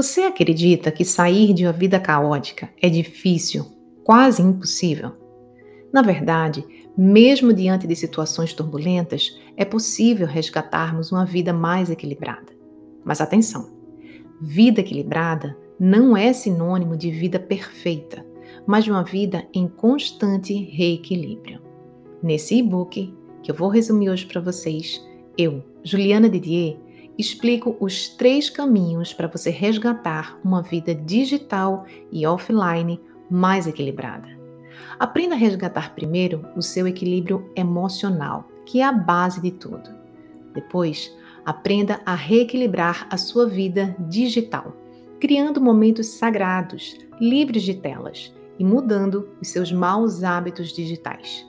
Você acredita que sair de uma vida caótica é difícil, quase impossível? Na verdade, mesmo diante de situações turbulentas, é possível resgatarmos uma vida mais equilibrada. Mas atenção: vida equilibrada não é sinônimo de vida perfeita, mas de uma vida em constante reequilíbrio. Nesse e-book, que eu vou resumir hoje para vocês, eu, Juliana Didier, explico os três caminhos para você resgatar uma vida digital e offline mais equilibrada. Aprenda a resgatar primeiro o seu equilíbrio emocional, que é a base de tudo. Depois, aprenda a reequilibrar a sua vida digital, criando momentos sagrados, livres de telas e mudando os seus maus hábitos digitais.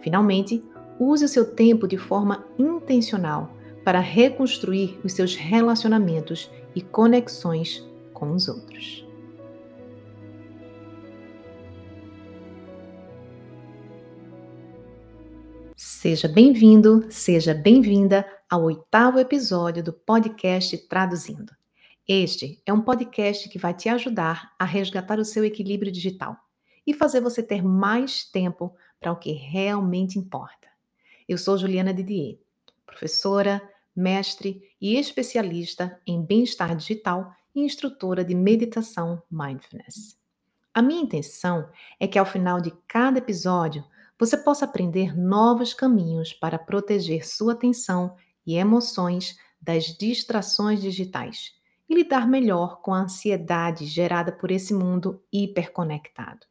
Finalmente, use o seu tempo de forma intencional para reconstruir os seus relacionamentos e conexões com os outros. Seja bem-vindo, seja bem-vinda ao oitavo episódio do podcast Traduzindo. Este é um podcast que vai te ajudar a resgatar o seu equilíbrio digital e fazer você ter mais tempo para o que realmente importa. Eu sou Juliana Didier, professora, mestre e especialista em bem-estar digital e instrutora de meditação mindfulness. A minha intenção é que ao final de cada episódio você possa aprender novos caminhos para proteger sua atenção e emoções das distrações digitais e lidar melhor com a ansiedade gerada por esse mundo hiperconectado.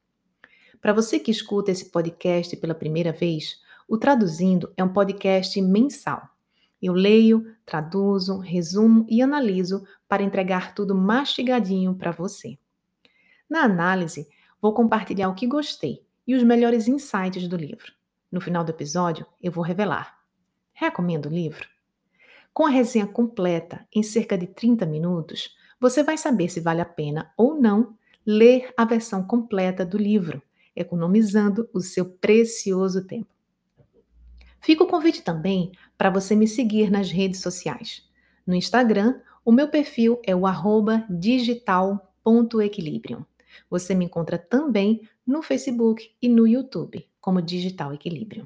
Para você que escuta esse podcast pela primeira vez, o Traduzindo é um podcast mensal eu leio, traduzo, resumo e analiso para entregar tudo mastigadinho para você. Na análise, vou compartilhar o que gostei e os melhores insights do livro. No final do episódio, eu vou revelar. Recomendo o livro? Com a resenha completa, em cerca de 30 minutos, você vai saber se vale a pena ou não ler a versão completa do livro, economizando o seu precioso tempo. Fica o convite também para você me seguir nas redes sociais. No Instagram, o meu perfil é o digital.equilibrium. Você me encontra também no Facebook e no YouTube como Digital Equilibrium.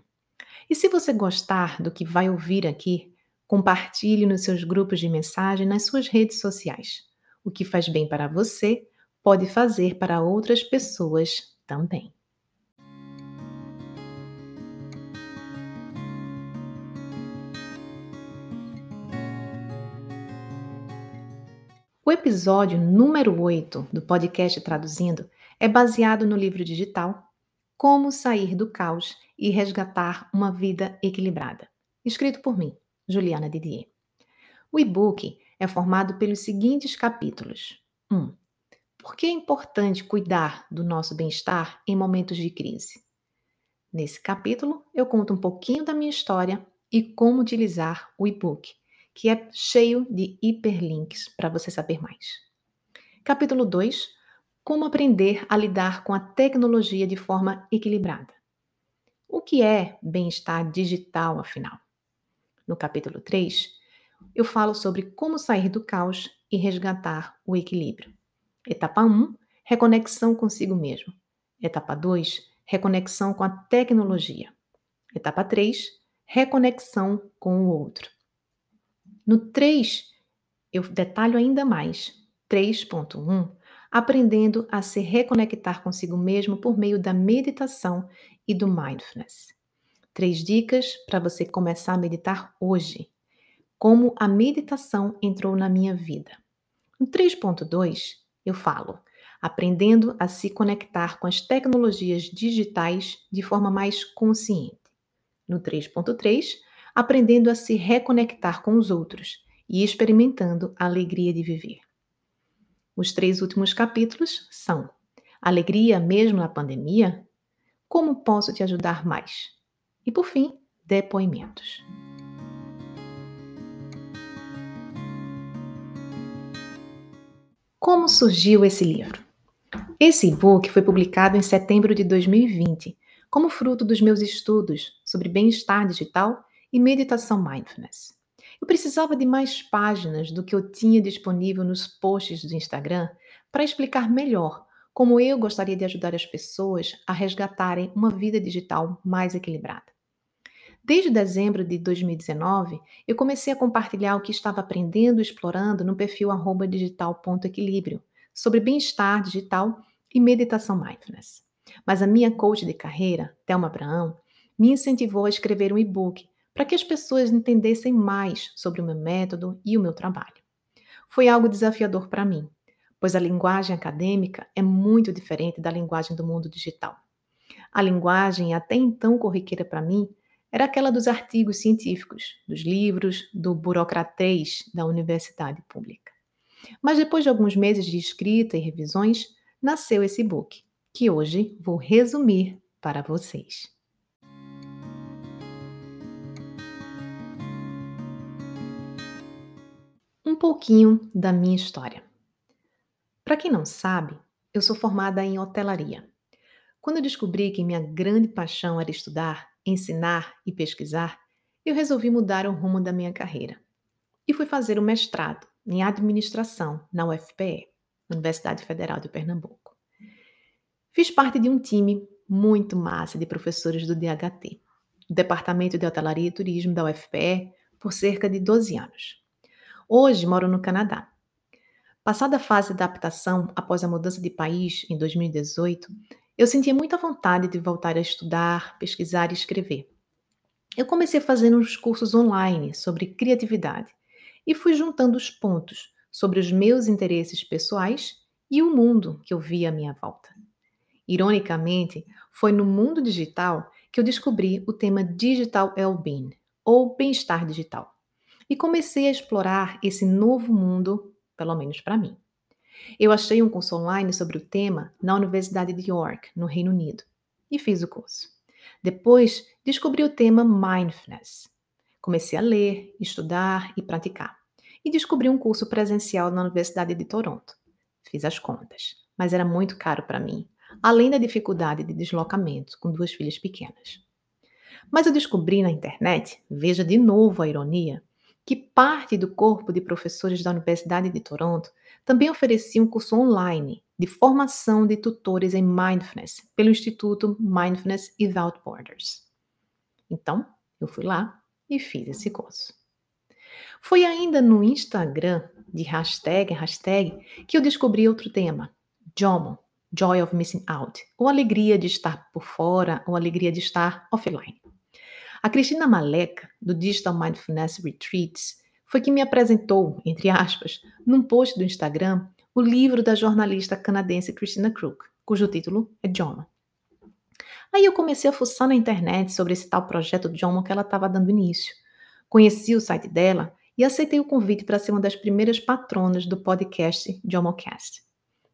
E se você gostar do que vai ouvir aqui, compartilhe nos seus grupos de mensagem nas suas redes sociais. O que faz bem para você pode fazer para outras pessoas também. O episódio número 8 do podcast Traduzindo é baseado no livro digital Como Sair do Caos e Resgatar uma Vida Equilibrada, escrito por mim, Juliana Didier. O e-book é formado pelos seguintes capítulos: 1. Por que é importante cuidar do nosso bem-estar em momentos de crise? Nesse capítulo, eu conto um pouquinho da minha história e como utilizar o e-book que é cheio de hiperlinks para você saber mais. Capítulo 2: Como aprender a lidar com a tecnologia de forma equilibrada. O que é bem-estar digital, afinal? No capítulo 3, eu falo sobre como sair do caos e resgatar o equilíbrio. Etapa 1: reconexão consigo mesmo. Etapa 2: reconexão com a tecnologia. Etapa 3: reconexão com o outro. No 3, eu detalho ainda mais. 3.1 Aprendendo a se reconectar consigo mesmo por meio da meditação e do mindfulness. Três dicas para você começar a meditar hoje. Como a meditação entrou na minha vida. No 3.2, eu falo aprendendo a se conectar com as tecnologias digitais de forma mais consciente. No 3.3, aprendendo a se reconectar com os outros e experimentando a alegria de viver. Os três últimos capítulos são: Alegria mesmo na pandemia? Como posso te ajudar mais? E por fim, depoimentos. Como surgiu esse livro? Esse e-book foi publicado em setembro de 2020, como fruto dos meus estudos sobre bem-estar digital e meditação mindfulness. Eu precisava de mais páginas do que eu tinha disponível nos posts do Instagram para explicar melhor como eu gostaria de ajudar as pessoas a resgatarem uma vida digital mais equilibrada. Desde dezembro de 2019, eu comecei a compartilhar o que estava aprendendo e explorando no perfil digital.equilíbrio sobre bem-estar digital e meditação mindfulness. Mas a minha coach de carreira, Thelma Abraão, me incentivou a escrever um e-book para que as pessoas entendessem mais sobre o meu método e o meu trabalho. Foi algo desafiador para mim, pois a linguagem acadêmica é muito diferente da linguagem do mundo digital. A linguagem até então corriqueira para mim era aquela dos artigos científicos, dos livros, do burocratês da universidade pública. Mas depois de alguns meses de escrita e revisões, nasceu esse book, que hoje vou resumir para vocês. Um pouquinho da minha história. Para quem não sabe, eu sou formada em hotelaria. Quando eu descobri que minha grande paixão era estudar, ensinar e pesquisar, eu resolvi mudar o rumo da minha carreira. E fui fazer o mestrado em administração na UFPE, Universidade Federal de Pernambuco. Fiz parte de um time muito massa de professores do DHT, Departamento de Hotelaria e Turismo da UFPE, por cerca de 12 anos. Hoje moro no Canadá. Passada a fase de adaptação após a mudança de país em 2018, eu sentia muita vontade de voltar a estudar, pesquisar e escrever. Eu comecei fazendo uns cursos online sobre criatividade e fui juntando os pontos sobre os meus interesses pessoais e o mundo que eu via à minha volta. Ironicamente, foi no mundo digital que eu descobri o tema Digital Well-being, ou bem-estar digital, e comecei a explorar esse novo mundo, pelo menos para mim. Eu achei um curso online sobre o tema na Universidade de York, no Reino Unido, e fiz o curso. Depois, descobri o tema Mindfulness. Comecei a ler, estudar e praticar. E descobri um curso presencial na Universidade de Toronto. Fiz as contas, mas era muito caro para mim, além da dificuldade de deslocamento com duas filhas pequenas. Mas eu descobri na internet, veja de novo a ironia, que parte do corpo de professores da Universidade de Toronto também oferecia um curso online de formação de tutores em Mindfulness pelo Instituto Mindfulness Without Borders. Então, eu fui lá e fiz esse curso. Foi ainda no Instagram, de hashtag hashtag, que eu descobri outro tema, JOMO, Joy of Missing Out, ou alegria de estar por fora, ou alegria de estar offline. A Cristina Maleca, do Digital Mindfulness Retreats, foi quem me apresentou, entre aspas, num post do Instagram, o livro da jornalista canadense Christina Crook, cujo título é Joma. Aí eu comecei a fuçar na internet sobre esse tal projeto Joma que ela estava dando início. Conheci o site dela e aceitei o convite para ser uma das primeiras patronas do podcast JomoCast.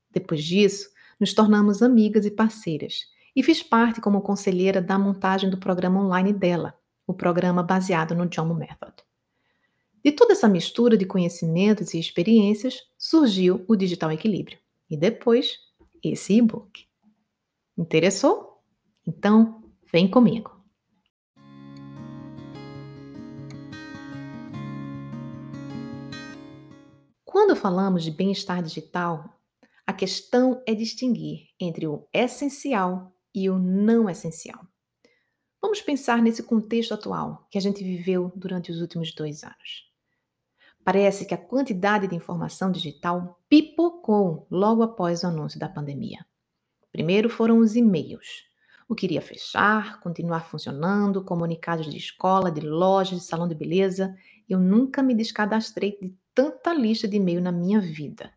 Depois disso, nos tornamos amigas e parceiras e fiz parte como conselheira da montagem do programa online dela, o programa baseado no Jomo Method. De toda essa mistura de conhecimentos e experiências surgiu o Digital Equilíbrio e depois esse e-book. Interessou? Então, vem comigo. Quando falamos de bem-estar digital, a questão é distinguir entre o essencial e o não essencial. Vamos pensar nesse contexto atual que a gente viveu durante os últimos dois anos. Parece que a quantidade de informação digital pipocou logo após o anúncio da pandemia. Primeiro foram os e-mails. O que iria fechar, continuar funcionando, comunicados de escola, de loja, de salão de beleza. Eu nunca me descadastrei de tanta lista de e-mail na minha vida.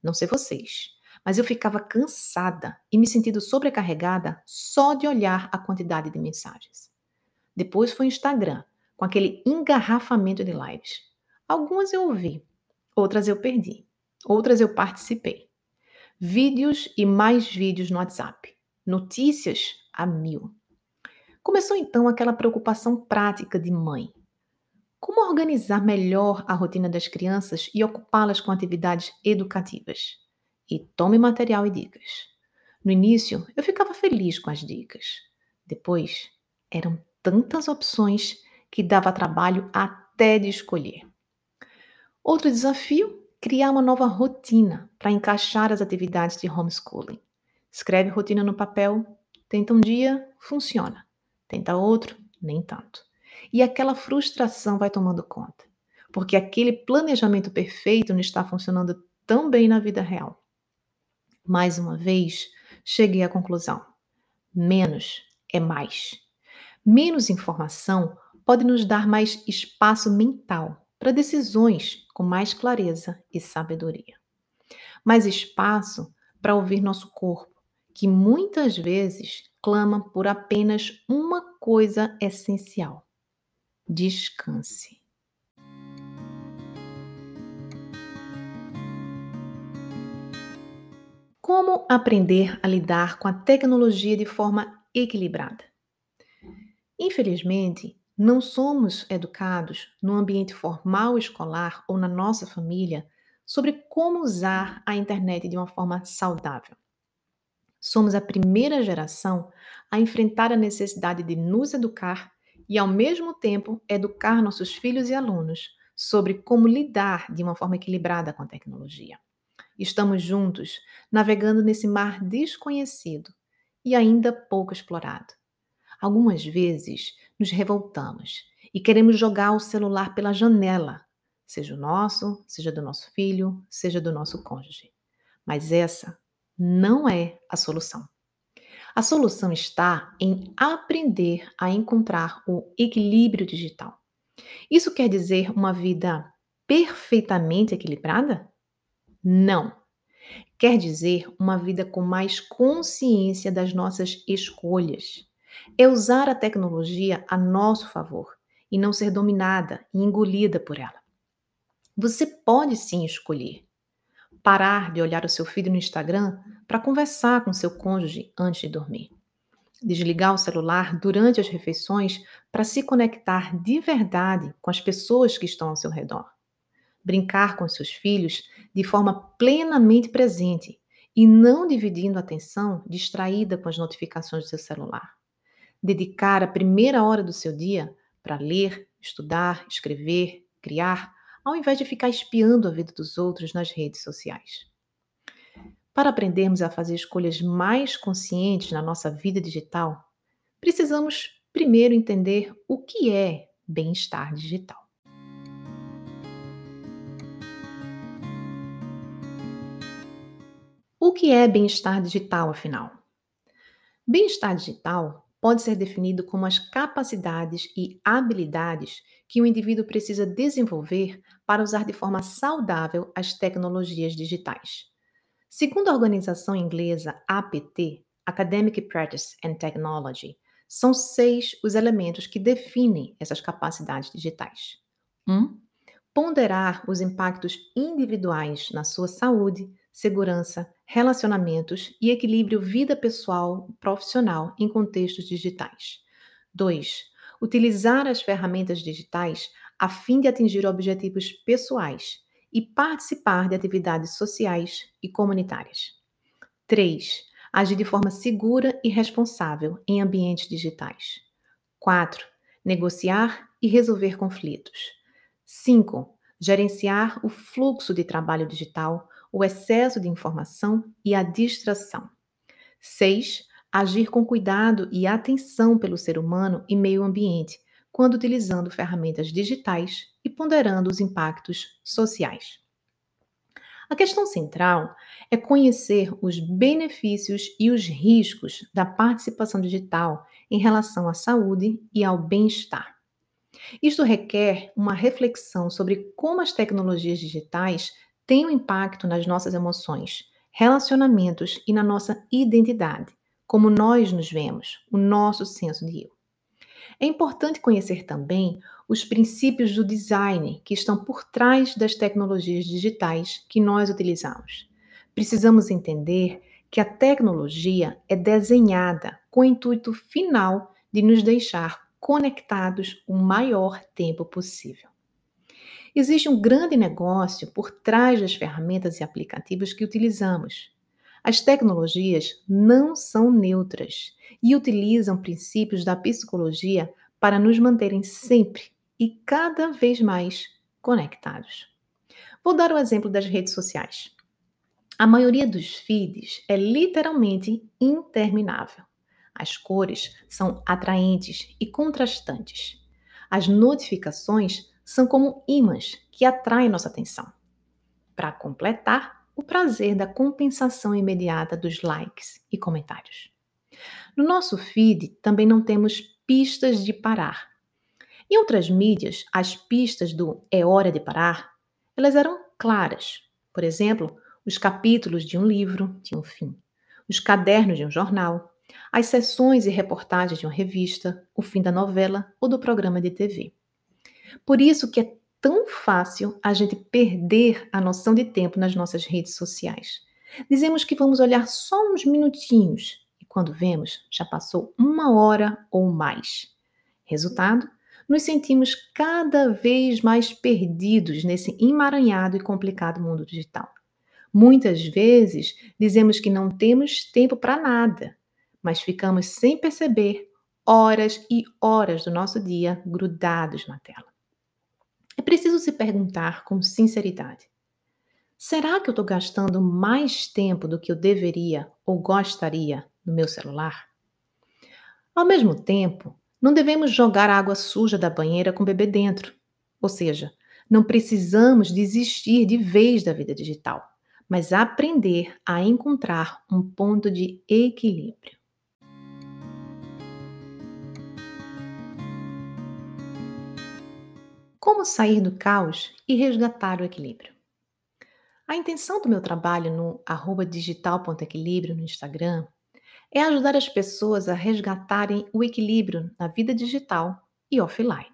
Não sei vocês, mas eu ficava cansada e me sentindo sobrecarregada só de olhar a quantidade de mensagens. Depois foi o Instagram, com aquele engarrafamento de lives. Algumas eu ouvi, outras eu perdi, outras eu participei. Vídeos e mais vídeos no WhatsApp. Notícias a mil. Começou então aquela preocupação prática de mãe. Como organizar melhor a rotina das crianças e ocupá-las com atividades educativas? E tome material e dicas. No início, eu ficava feliz com as dicas. Depois, eram tantas opções que dava trabalho até de escolher. Outro desafio: criar uma nova rotina para encaixar as atividades de homeschooling. Escreve rotina no papel, tenta um dia, funciona. Tenta outro, nem tanto. E aquela frustração vai tomando conta, porque aquele planejamento perfeito não está funcionando tão bem na vida real. Mais uma vez, cheguei à conclusão: menos é mais. Menos informação pode nos dar mais espaço mental para decisões com mais clareza e sabedoria. Mais espaço para ouvir nosso corpo, que muitas vezes clama por apenas uma coisa essencial: descanse. Como aprender a lidar com a tecnologia de forma equilibrada? Infelizmente, não somos educados no ambiente formal escolar ou na nossa família sobre como usar a internet de uma forma saudável. Somos a primeira geração a enfrentar a necessidade de nos educar e, ao mesmo tempo, educar nossos filhos e alunos sobre como lidar de uma forma equilibrada com a tecnologia. Estamos juntos, navegando nesse mar desconhecido e ainda pouco explorado. Algumas vezes nos revoltamos e queremos jogar o celular pela janela, seja o nosso, seja do nosso filho, seja do nosso cônjuge. Mas essa não é a solução. A solução está em aprender a encontrar o equilíbrio digital. Isso quer dizer uma vida perfeitamente equilibrada? Não. Quer dizer uma vida com mais consciência das nossas escolhas. É usar a tecnologia a nosso favor e não ser dominada e engolida por ela. Você pode sim escolher parar de olhar o seu filho no Instagram para conversar com seu cônjuge antes de dormir. Desligar o celular durante as refeições para se conectar de verdade com as pessoas que estão ao seu redor brincar com seus filhos de forma plenamente presente e não dividindo a atenção distraída com as notificações do seu celular. Dedicar a primeira hora do seu dia para ler, estudar, escrever, criar, ao invés de ficar espiando a vida dos outros nas redes sociais. Para aprendermos a fazer escolhas mais conscientes na nossa vida digital, precisamos primeiro entender o que é bem-estar digital. O que é bem-estar digital, afinal? Bem-estar digital pode ser definido como as capacidades e habilidades que o indivíduo precisa desenvolver para usar de forma saudável as tecnologias digitais. Segundo a organização inglesa APT, Academic Practice and Technology, são seis os elementos que definem essas capacidades digitais. 1. Um, ponderar os impactos individuais na sua saúde, segurança, relacionamentos e equilíbrio vida pessoal profissional em contextos digitais. 2. Utilizar as ferramentas digitais a fim de atingir objetivos pessoais e participar de atividades sociais e comunitárias. 3. Agir de forma segura e responsável em ambientes digitais. 4. Negociar e resolver conflitos. 5. Gerenciar o fluxo de trabalho digital o excesso de informação e a distração. 6. Agir com cuidado e atenção pelo ser humano e meio ambiente, quando utilizando ferramentas digitais e ponderando os impactos sociais. A questão central é conhecer os benefícios e os riscos da participação digital em relação à saúde e ao bem-estar. Isto requer uma reflexão sobre como as tecnologias digitais tem um impacto nas nossas emoções, relacionamentos e na nossa identidade, como nós nos vemos, o nosso senso de eu. É importante conhecer também os princípios do design que estão por trás das tecnologias digitais que nós utilizamos. Precisamos entender que a tecnologia é desenhada com o intuito final de nos deixar conectados o maior tempo possível. Existe um grande negócio por trás das ferramentas e aplicativos que utilizamos. As tecnologias não são neutras e utilizam princípios da psicologia para nos manterem sempre e cada vez mais conectados. Vou dar o exemplo das redes sociais. A maioria dos feeds é literalmente interminável. As cores são atraentes e contrastantes. As notificações são como ímãs que atraem nossa atenção. Para completar, o prazer da compensação imediata dos likes e comentários. No nosso feed também não temos pistas de parar. Em outras mídias, as pistas do é hora de parar, elas eram claras. Por exemplo, os capítulos de um livro tinham fim, os cadernos de um jornal, as sessões e reportagens de uma revista, o fim da novela ou do programa de TV. Por isso que é tão fácil a gente perder a noção de tempo nas nossas redes sociais. Dizemos que vamos olhar só uns minutinhos e quando vemos, já passou uma hora ou mais. Resultado? Nos sentimos cada vez mais perdidos nesse emaranhado e complicado mundo digital. Muitas vezes dizemos que não temos tempo para nada, mas ficamos sem perceber horas e horas do nosso dia grudados na tela. Preciso se perguntar com sinceridade: será que eu estou gastando mais tempo do que eu deveria ou gostaria no meu celular? Ao mesmo tempo, não devemos jogar água suja da banheira com o bebê dentro. Ou seja, não precisamos desistir de vez da vida digital, mas aprender a encontrar um ponto de equilíbrio. Como sair do caos e resgatar o equilíbrio? A intenção do meu trabalho no digital.equilíbrio no Instagram é ajudar as pessoas a resgatarem o equilíbrio na vida digital e offline.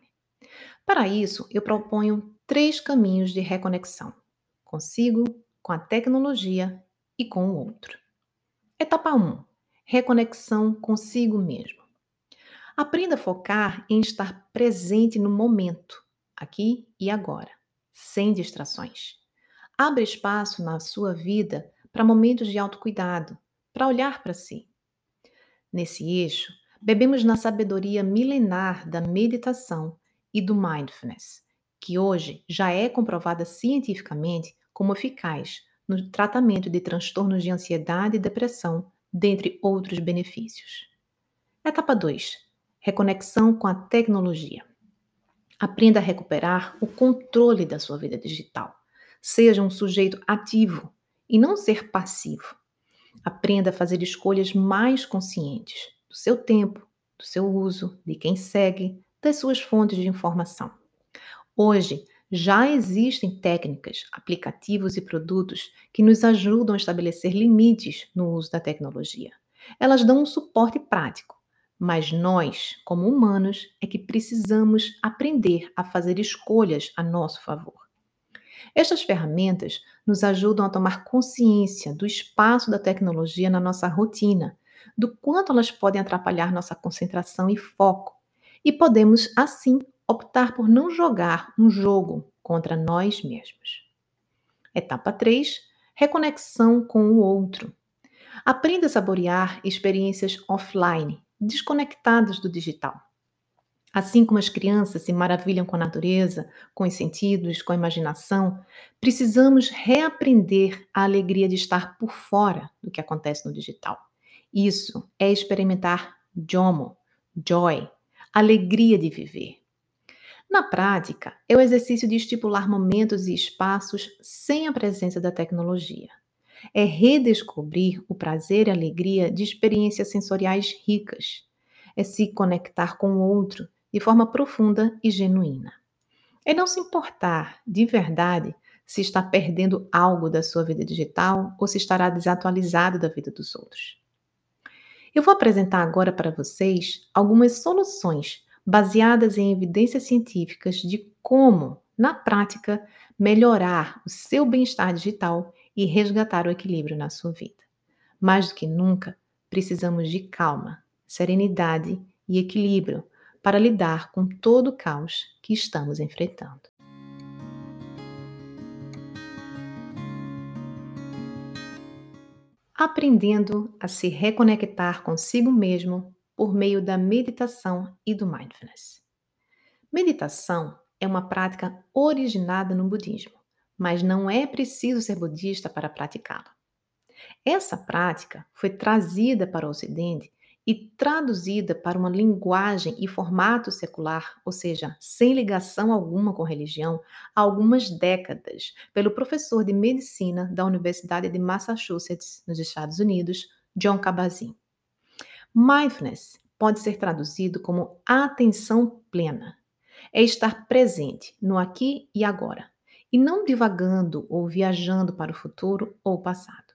Para isso, eu proponho três caminhos de reconexão: consigo, com a tecnologia e com o outro. Etapa 1: Reconexão consigo mesmo. Aprenda a focar em estar presente no momento aqui e agora, sem distrações. Abre espaço na sua vida para momentos de autocuidado, para olhar para si. Nesse eixo, bebemos na sabedoria milenar da meditação e do mindfulness, que hoje já é comprovada cientificamente como eficaz no tratamento de transtornos de ansiedade e depressão, dentre outros benefícios. Etapa 2: Reconexão com a tecnologia. Aprenda a recuperar o controle da sua vida digital. Seja um sujeito ativo e não ser passivo. Aprenda a fazer escolhas mais conscientes do seu tempo, do seu uso, de quem segue, das suas fontes de informação. Hoje, já existem técnicas, aplicativos e produtos que nos ajudam a estabelecer limites no uso da tecnologia. Elas dão um suporte prático, mas nós, como humanos, é que precisamos aprender a fazer escolhas a nosso favor. Estas ferramentas nos ajudam a tomar consciência do espaço da tecnologia na nossa rotina, do quanto elas podem atrapalhar nossa concentração e foco, e podemos, assim, optar por não jogar um jogo contra nós mesmos. Etapa 3: Reconexão com o outro. Aprenda a saborear experiências offline desconectadas do digital. Assim como as crianças se maravilham com a natureza, com os sentidos, com a imaginação, precisamos reaprender a alegria de estar por fora do que acontece no digital. Isso é experimentar JOMO, joy, alegria de viver. Na prática, é o exercício de estipular momentos e espaços sem a presença da tecnologia é redescobrir o prazer e a alegria de experiências sensoriais ricas. É se conectar com o outro de forma profunda e genuína. É não se importar, de verdade, se está perdendo algo da sua vida digital ou se estará desatualizado da vida dos outros. Eu vou apresentar agora para vocês algumas soluções baseadas em evidências científicas de como, na prática, melhorar o seu bem-estar digital e resgatar o equilíbrio na sua vida. Mais do que nunca, precisamos de calma, serenidade e equilíbrio para lidar com todo o caos que estamos enfrentando. Aprendendo a se reconectar consigo mesmo por meio da meditação e do mindfulness. Meditação é uma prática originada no budismo mas não é preciso ser budista para praticá-la. Essa prática foi trazida para o Ocidente e traduzida para uma linguagem e formato secular, ou seja, sem ligação alguma com religião, há algumas décadas, pelo professor de medicina da Universidade de Massachusetts, nos Estados Unidos, John Kabat-Zinn. Mindfulness pode ser traduzido como atenção plena. É estar presente no aqui e agora, e não divagando ou viajando para o futuro ou passado.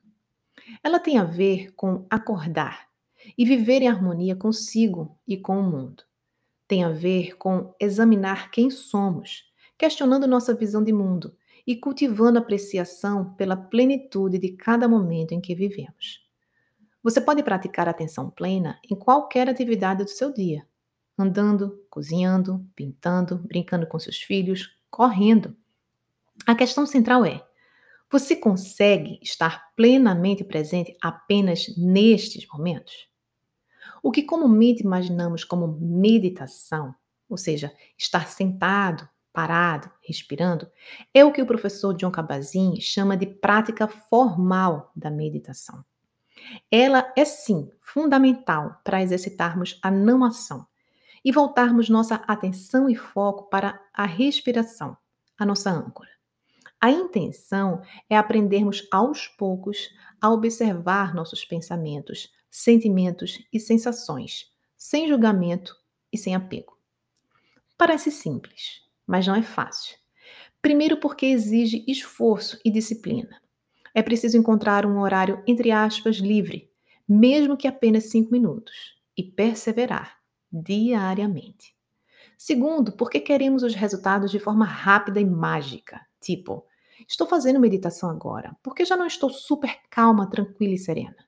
Ela tem a ver com acordar e viver em harmonia consigo e com o mundo. Tem a ver com examinar quem somos, questionando nossa visão de mundo e cultivando apreciação pela plenitude de cada momento em que vivemos. Você pode praticar atenção plena em qualquer atividade do seu dia, andando, cozinhando, pintando, brincando com seus filhos, correndo. A questão central é: você consegue estar plenamente presente apenas nestes momentos? O que comumente imaginamos como meditação, ou seja, estar sentado, parado, respirando, é o que o professor John Kabat-Zinn chama de prática formal da meditação. Ela é sim fundamental para exercitarmos a não ação e voltarmos nossa atenção e foco para a respiração, a nossa âncora. A intenção é aprendermos aos poucos a observar nossos pensamentos, sentimentos e sensações, sem julgamento e sem apego. Parece simples, mas não é fácil. Primeiro, porque exige esforço e disciplina. É preciso encontrar um horário, entre aspas, livre, mesmo que apenas cinco minutos, e perseverar diariamente. Segundo, porque queremos os resultados de forma rápida e mágica, tipo, estou fazendo meditação agora, porque já não estou super calma, tranquila e serena.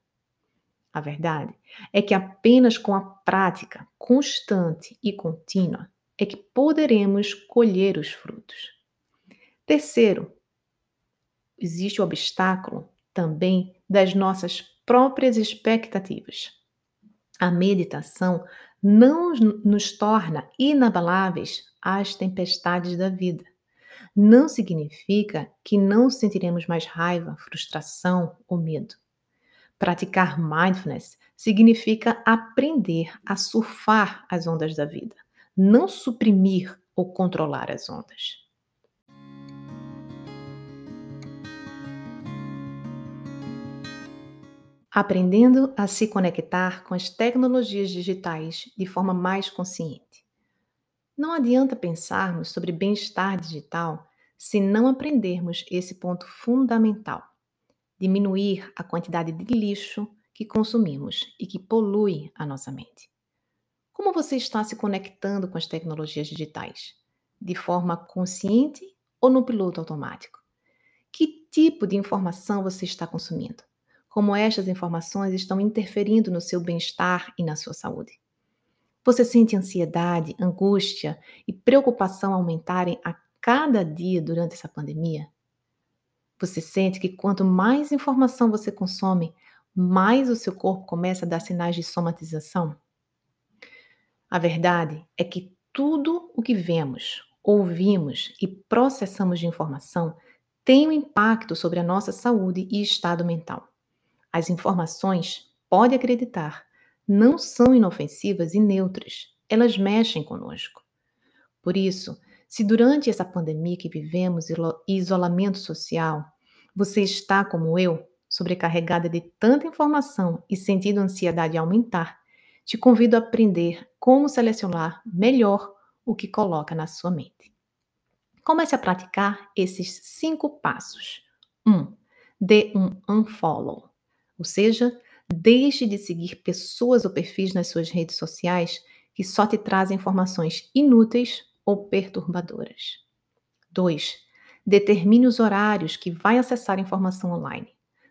A verdade é que apenas com a prática constante e contínua é que poderemos colher os frutos. Terceiro, existe o obstáculo também das nossas próprias expectativas. A meditação não nos torna inabaláveis às tempestades da vida. Não significa que não sentiremos mais raiva, frustração ou medo. Praticar mindfulness significa aprender a surfar as ondas da vida, não suprimir ou controlar as ondas. aprendendo a se conectar com as tecnologias digitais de forma mais consciente. Não adianta pensarmos sobre bem-estar digital se não aprendermos esse ponto fundamental: diminuir a quantidade de lixo que consumimos e que polui a nossa mente. Como você está se conectando com as tecnologias digitais? De forma consciente ou no piloto automático? Que tipo de informação você está consumindo? como estas informações estão interferindo no seu bem-estar e na sua saúde. Você sente ansiedade, angústia e preocupação aumentarem a cada dia durante essa pandemia? Você sente que quanto mais informação você consome, mais o seu corpo começa a dar sinais de somatização? A verdade é que tudo o que vemos, ouvimos e processamos de informação tem um impacto sobre a nossa saúde e estado mental. As informações, pode acreditar, não são inofensivas e neutras. Elas mexem conosco. Por isso, se durante essa pandemia que vivemos e isolamento social, você está como eu, sobrecarregada de tanta informação e sentindo ansiedade aumentar, te convido a aprender como selecionar melhor o que coloca na sua mente. Comece a praticar esses cinco passos. 1. Um, dê um unfollow. Ou seja, deixe de seguir pessoas ou perfis nas suas redes sociais que só te trazem informações inúteis ou perturbadoras. 2. Determine os horários que vai acessar informação online.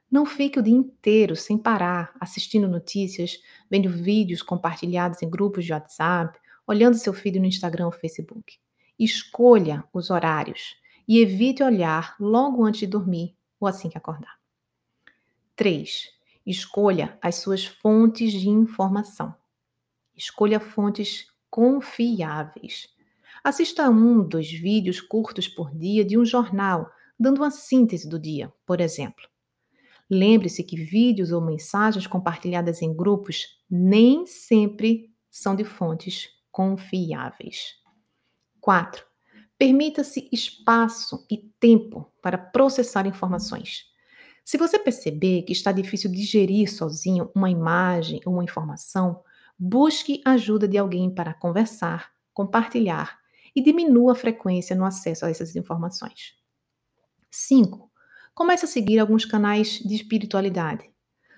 Não fique o dia inteiro sem parar, assistindo notícias, vendo vídeos compartilhados em grupos de WhatsApp, olhando seu feed no Instagram ou Facebook. Escolha os horários e evite olhar logo antes de dormir ou assim que acordar. 3. Escolha as suas fontes de informação. Escolha fontes confiáveis. Assista a um, dois vídeos curtos por dia de um jornal dando uma síntese do dia, por exemplo. Lembre-se que vídeos ou mensagens compartilhadas em grupos nem sempre são de fontes confiáveis. 4. Permita-se espaço e tempo para processar informações. Se você perceber que está difícil digerir sozinho uma imagem ou uma informação, busque ajuda de alguém para conversar, compartilhar e diminua a frequência no acesso a essas informações. 5. Comece a seguir alguns canais de espiritualidade.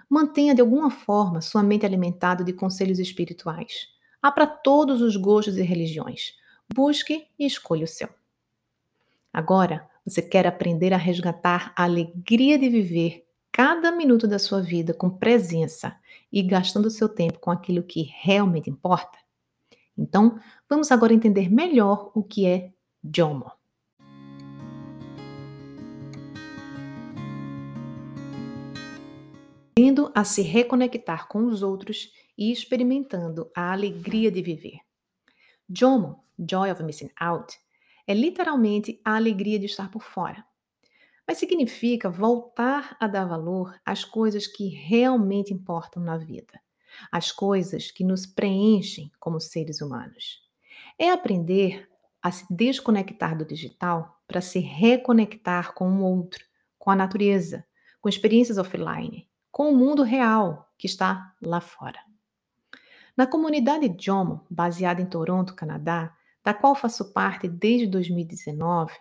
Mantenha de alguma forma sua mente alimentada de conselhos espirituais. Há para todos os gostos e religiões. Busque e escolha o seu. Agora, você quer aprender a resgatar a alegria de viver cada minuto da sua vida com presença e gastando seu tempo com aquilo que realmente importa? Então, vamos agora entender melhor o que é JOMO. Tendo a se reconectar com os outros e experimentando a alegria de viver. JOMO, Joy of Missing Out, é literalmente a alegria de estar por fora. Mas significa voltar a dar valor às coisas que realmente importam na vida, às coisas que nos preenchem como seres humanos. É aprender a se desconectar do digital para se reconectar com o outro, com a natureza, com experiências offline, com o mundo real que está lá fora. Na comunidade Jomo, baseada em Toronto, Canadá, da qual faço parte desde 2019,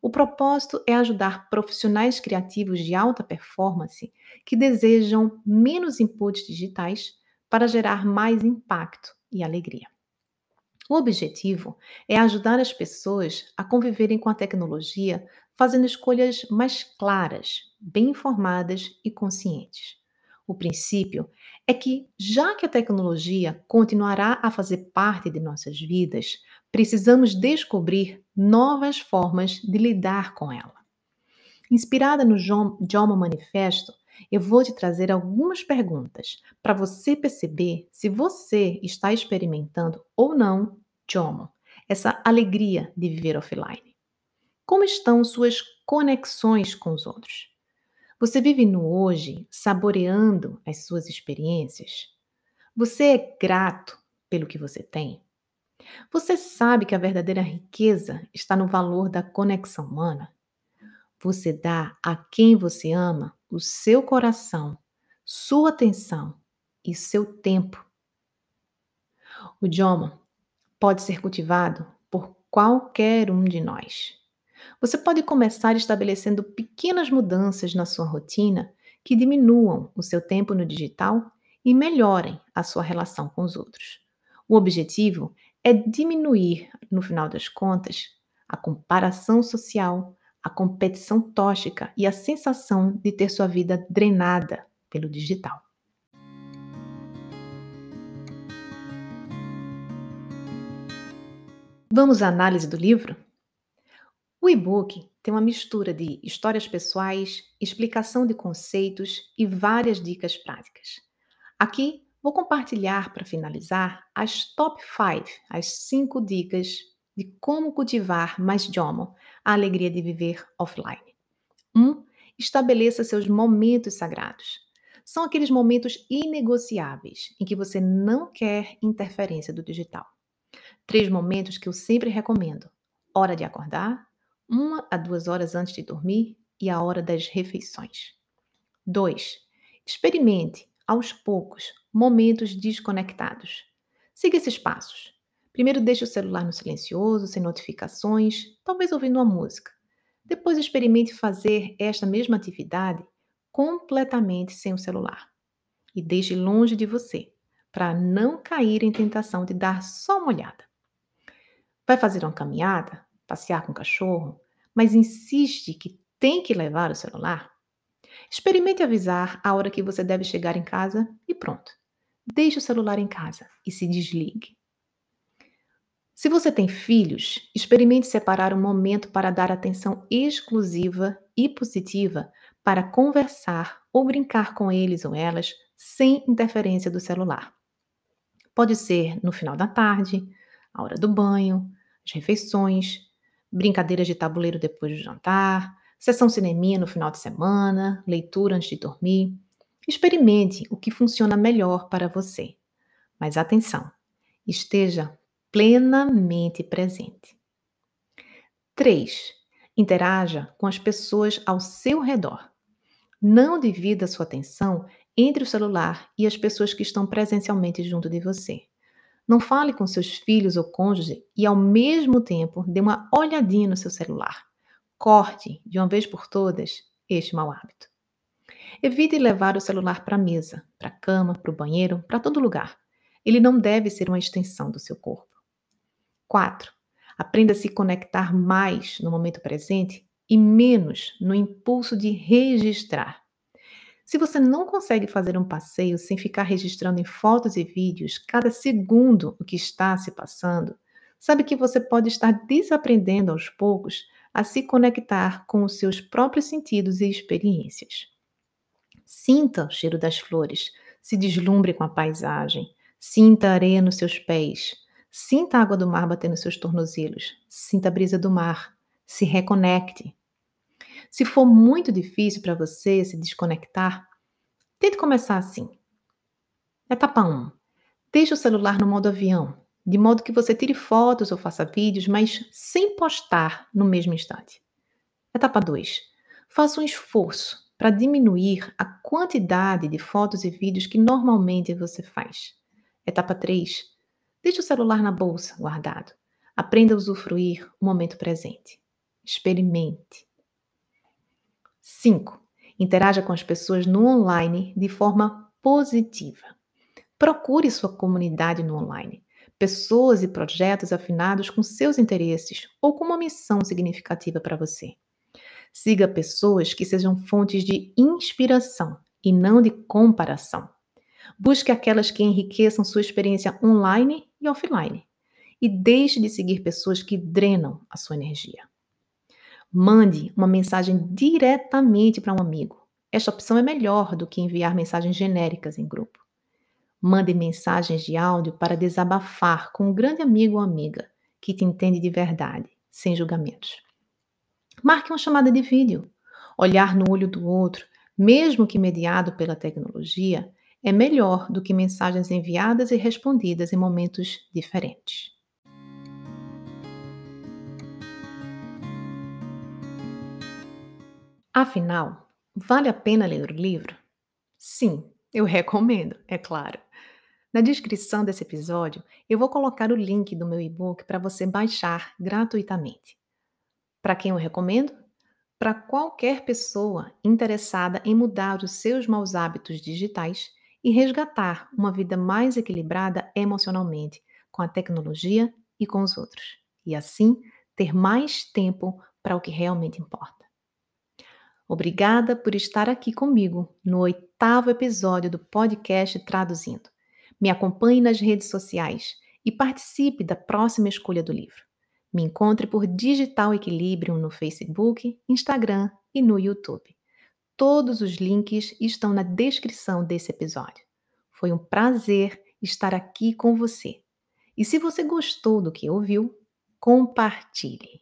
o propósito é ajudar profissionais criativos de alta performance que desejam menos inputs digitais para gerar mais impacto e alegria. O objetivo é ajudar as pessoas a conviverem com a tecnologia fazendo escolhas mais claras, bem informadas e conscientes. O princípio é que, já que a tecnologia continuará a fazer parte de nossas vidas, precisamos descobrir novas formas de lidar com ela. Inspirada no Jomo Manifesto, eu vou te trazer algumas perguntas para você perceber se você está experimentando ou não Jomo, essa alegria de viver offline. Como estão suas conexões com os outros? Você vive no hoje, saboreando as suas experiências? Você é grato pelo que você tem? Você sabe que a verdadeira riqueza está no valor da conexão humana? Você dá a quem você ama o seu coração, sua atenção e seu tempo. O idioma pode ser cultivado por qualquer um de nós. Você pode começar estabelecendo pequenas mudanças na sua rotina que diminuam o seu tempo no digital e melhorem a sua relação com os outros. O objetivo é diminuir, no final das contas, a comparação social, a competição tóxica e a sensação de ter sua vida drenada pelo digital. Vamos à análise do livro? O e-book tem uma mistura de histórias pessoais, explicação de conceitos e várias dicas práticas. Aqui vou compartilhar para finalizar as top 5, as 5 dicas de como cultivar mais Jomo, a alegria de viver offline. 1. Um, estabeleça seus momentos sagrados. São aqueles momentos inegociáveis em que você não quer interferência do digital. Três momentos que eu sempre recomendo: hora de acordar, uma a duas horas antes de dormir e a hora das refeições. 2. Experimente, aos poucos, momentos desconectados. Siga esses passos. Primeiro, deixe o celular no silencioso, sem notificações, talvez ouvindo uma música. Depois, experimente fazer esta mesma atividade completamente sem o celular. E deixe longe de você, para não cair em tentação de dar só uma olhada. Vai fazer uma caminhada? passear com o cachorro, mas insiste que tem que levar o celular? Experimente avisar a hora que você deve chegar em casa e pronto. Deixe o celular em casa e se desligue. Se você tem filhos, experimente separar um momento para dar atenção exclusiva e positiva para conversar ou brincar com eles ou elas sem interferência do celular. Pode ser no final da tarde, a hora do banho, as refeições, brincadeiras de tabuleiro depois do jantar, Sessão cineminha no final de semana, leitura antes de dormir. Experimente o que funciona melhor para você. Mas atenção, esteja plenamente presente. 3. Interaja com as pessoas ao seu redor. Não divida sua atenção entre o celular e as pessoas que estão presencialmente junto de você. Não fale com seus filhos ou cônjuge e, ao mesmo tempo, dê uma olhadinha no seu celular. Corte, de uma vez por todas, este mau hábito. Evite levar o celular para a mesa, para a cama, para o banheiro, para todo lugar. Ele não deve ser uma extensão do seu corpo. 4. Aprenda a se conectar mais no momento presente e menos no impulso de registrar. Se você não consegue fazer um passeio sem ficar registrando em fotos e vídeos cada segundo o que está se passando, sabe que você pode estar desaprendendo aos poucos a se conectar com os seus próprios sentidos e experiências. Sinta o cheiro das flores, se deslumbre com a paisagem, sinta a areia nos seus pés, sinta a água do mar bater nos seus tornozelos, sinta a brisa do mar, se reconecte, se for muito difícil para você se desconectar, tente começar assim. Etapa 1. Deixe o celular no modo avião, de modo que você tire fotos ou faça vídeos, mas sem postar no mesmo instante. Etapa 2. Faça um esforço para diminuir a quantidade de fotos e vídeos que normalmente você faz. Etapa 3. Deixe o celular na bolsa, guardado. Aprenda a usufruir o momento presente. Experimente. 5. Interaja com as pessoas no online de forma positiva. Procure sua comunidade no online, pessoas e projetos afinados com seus interesses ou com uma missão significativa para você. Siga pessoas que sejam fontes de inspiração e não de comparação. Busque aquelas que enriqueçam sua experiência online e offline. E deixe de seguir pessoas que drenam a sua energia. Mande uma mensagem diretamente para um amigo. Esta opção é melhor do que enviar mensagens genéricas em grupo. Mande mensagens de áudio para desabafar com um grande amigo ou amiga que te entende de verdade, sem julgamentos. Marque uma chamada de vídeo. Olhar no olho do outro, mesmo que mediado pela tecnologia, é melhor do que mensagens enviadas e respondidas em momentos diferentes. Afinal, vale a pena ler o livro? Sim, eu recomendo, é claro. Na descrição desse episódio, eu vou colocar o link do meu e-book para você baixar gratuitamente. Para quem eu recomendo? Para qualquer pessoa interessada em mudar os seus maus hábitos digitais e resgatar uma vida mais equilibrada emocionalmente com a tecnologia e com os outros, e assim ter mais tempo para o que realmente importa. Obrigada por estar aqui comigo no oitavo episódio do podcast Traduzindo. Me acompanhe nas redes sociais e participe da próxima escolha do livro. Me encontre por Digital Equilibrium no Facebook, Instagram e no YouTube. Todos os links estão na descrição desse episódio. Foi um prazer estar aqui com você. E se você gostou do que ouviu, compartilhe.